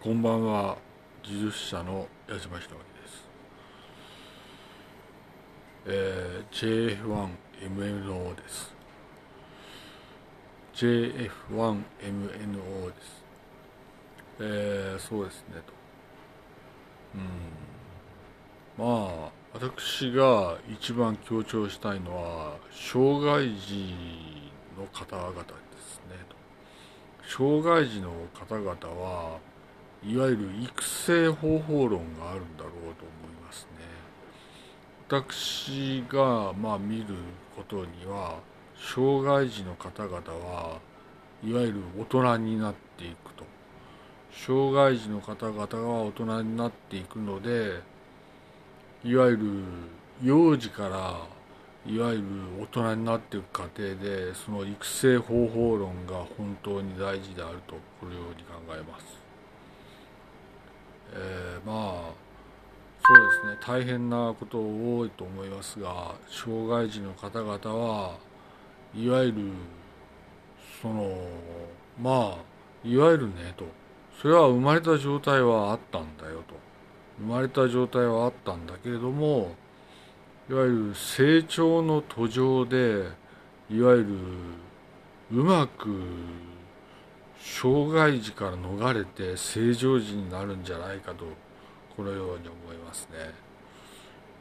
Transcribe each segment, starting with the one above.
こんばんは。技術者の矢島ひろです、えー、JF1MNO です。JF1MNO です。えー、そうですねと。うん。まあ私が一番強調したいのは障害児の方々ですねと。障害児の方々はいわゆる育成方法論があるんだろうと思いますね私がまあ見ることには障害児の方々はいわゆる大人になっていくと障害児の方々が大人になっていくのでいわゆる幼児からいわゆる大人になっていく過程でその育成方法論が本当に大事であるとこのように考えます。えー、まあそうですね。大変なこと多いと思いますが障害児の方々はいわゆるそのまあいわゆるねと。それは生まれた状態はあったんだよと。生まれた状態はあったんだけれどもいわゆる成長の途上でいわゆるうまく障害児から逃れて正常児になるんじゃないかとこのように思いますね。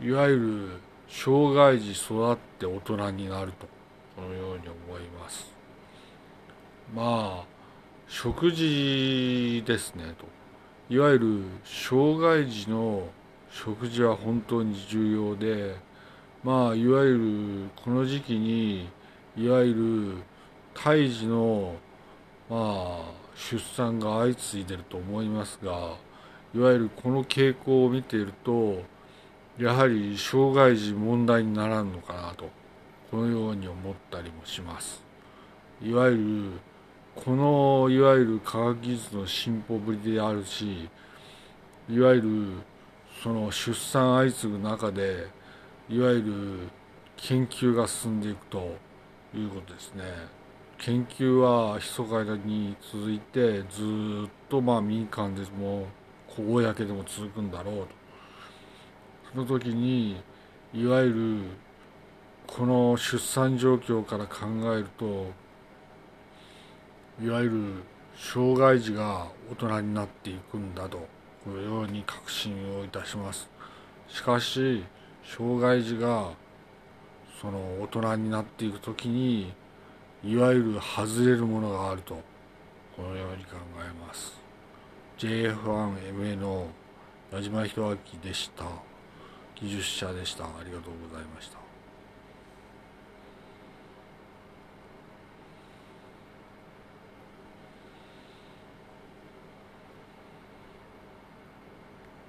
いわゆる障害児育って大人になるとこのように思います。まあ食事ですねと。いわゆる障害児の食事は本当に重要でまあいわゆるこの時期にいわゆる胎児のまあ出産が相次いでると思いますがいわゆるこの傾向を見ているとやはり障害児問題にならんのかなとこのように思ったりもします。いわゆるこのいわゆる科学技術の進歩ぶりであるしいわゆるその出産相次ぐ中でいわゆる研究が進んでいくということですね。研究は密かに続いてずっとまあ民間でも公でも続くんだろうと。その時にいわゆるこの出産状況から考えるといわゆる障害児が大人になっていくんだとこのように確信をいたします。しかし障害児がその大人になっていく時にいわゆる外れるものがあるとこのように考えます。JF1MA の矢島弘明でした。技術者でした。ありがとうございました。